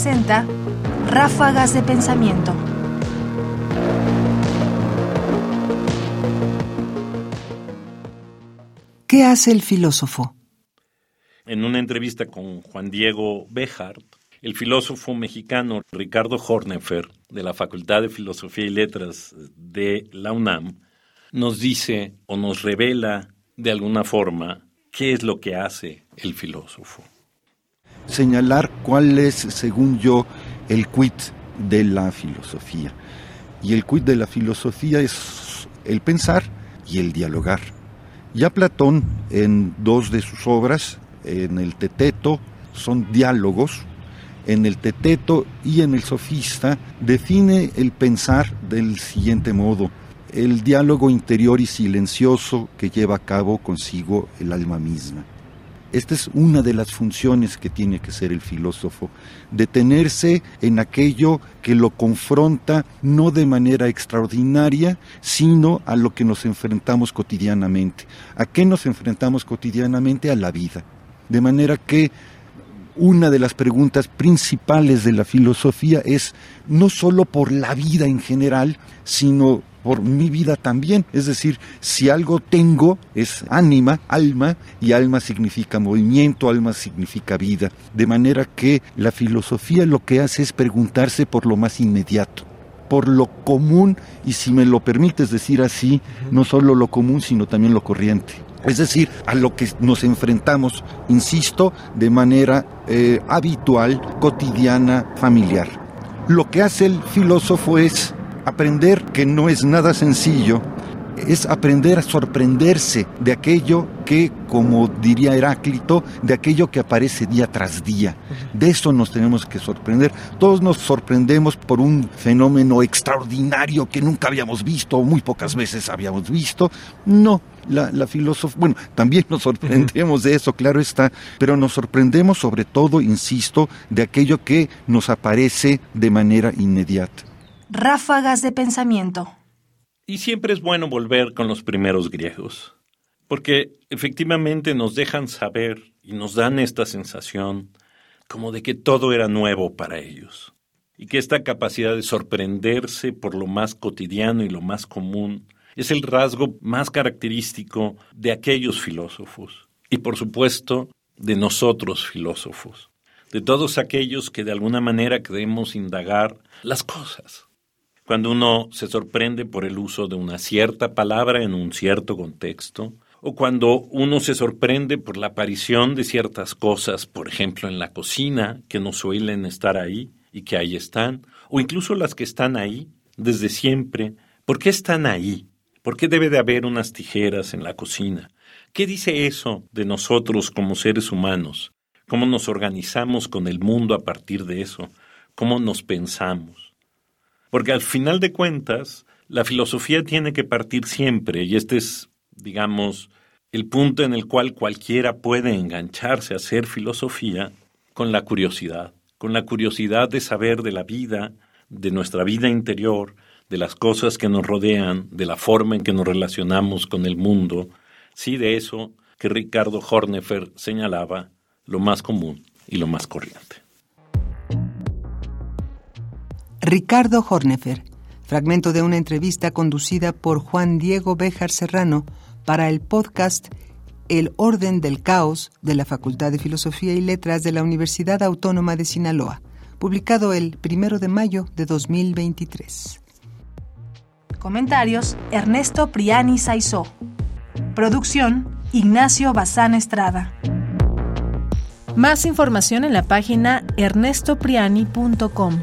presenta Ráfagas de Pensamiento. ¿Qué hace el filósofo? En una entrevista con Juan Diego Béjar, el filósofo mexicano Ricardo Hornefer, de la Facultad de Filosofía y Letras de la UNAM, nos dice o nos revela de alguna forma qué es lo que hace el filósofo. Señalar cuál es, según yo, el quid de la filosofía. Y el quid de la filosofía es el pensar y el dialogar. Ya Platón, en dos de sus obras, en el Teteto, son diálogos, en el Teteto y en el Sofista, define el pensar del siguiente modo, el diálogo interior y silencioso que lleva a cabo consigo el alma misma. Esta es una de las funciones que tiene que ser el filósofo, detenerse en aquello que lo confronta no de manera extraordinaria, sino a lo que nos enfrentamos cotidianamente. ¿A qué nos enfrentamos cotidianamente? A la vida. De manera que una de las preguntas principales de la filosofía es no solo por la vida en general, sino por mi vida también. Es decir, si algo tengo es ánima, alma, y alma significa movimiento, alma significa vida. De manera que la filosofía lo que hace es preguntarse por lo más inmediato por lo común y si me lo permites decir así, no solo lo común, sino también lo corriente. Es decir, a lo que nos enfrentamos, insisto, de manera eh, habitual, cotidiana, familiar. Lo que hace el filósofo es aprender que no es nada sencillo, es aprender a sorprenderse de aquello que, como diría Heráclito, de aquello que aparece día tras día. De eso nos tenemos que sorprender. Todos nos sorprendemos por un fenómeno extraordinario que nunca habíamos visto o muy pocas veces habíamos visto. No, la, la filosofía, bueno, también nos sorprendemos de eso, claro está, pero nos sorprendemos sobre todo, insisto, de aquello que nos aparece de manera inmediata. Ráfagas de Pensamiento. Y siempre es bueno volver con los primeros griegos, porque efectivamente nos dejan saber y nos dan esta sensación como de que todo era nuevo para ellos, y que esta capacidad de sorprenderse por lo más cotidiano y lo más común es el rasgo más característico de aquellos filósofos, y por supuesto de nosotros filósofos, de todos aquellos que de alguna manera queremos indagar las cosas cuando uno se sorprende por el uso de una cierta palabra en un cierto contexto, o cuando uno se sorprende por la aparición de ciertas cosas, por ejemplo en la cocina, que no suelen estar ahí y que ahí están, o incluso las que están ahí desde siempre, ¿por qué están ahí? ¿Por qué debe de haber unas tijeras en la cocina? ¿Qué dice eso de nosotros como seres humanos? ¿Cómo nos organizamos con el mundo a partir de eso? ¿Cómo nos pensamos? Porque al final de cuentas, la filosofía tiene que partir siempre, y este es, digamos, el punto en el cual cualquiera puede engancharse a hacer filosofía con la curiosidad, con la curiosidad de saber de la vida, de nuestra vida interior, de las cosas que nos rodean, de la forma en que nos relacionamos con el mundo, sí de eso que Ricardo Hornefer señalaba lo más común y lo más corriente. Ricardo Hornefer, fragmento de una entrevista conducida por Juan Diego Béjar Serrano para el podcast El Orden del Caos de la Facultad de Filosofía y Letras de la Universidad Autónoma de Sinaloa, publicado el 1 de mayo de 2023. Comentarios: Ernesto Priani Saizó. Producción: Ignacio Bazán Estrada. Más información en la página ernestopriani.com.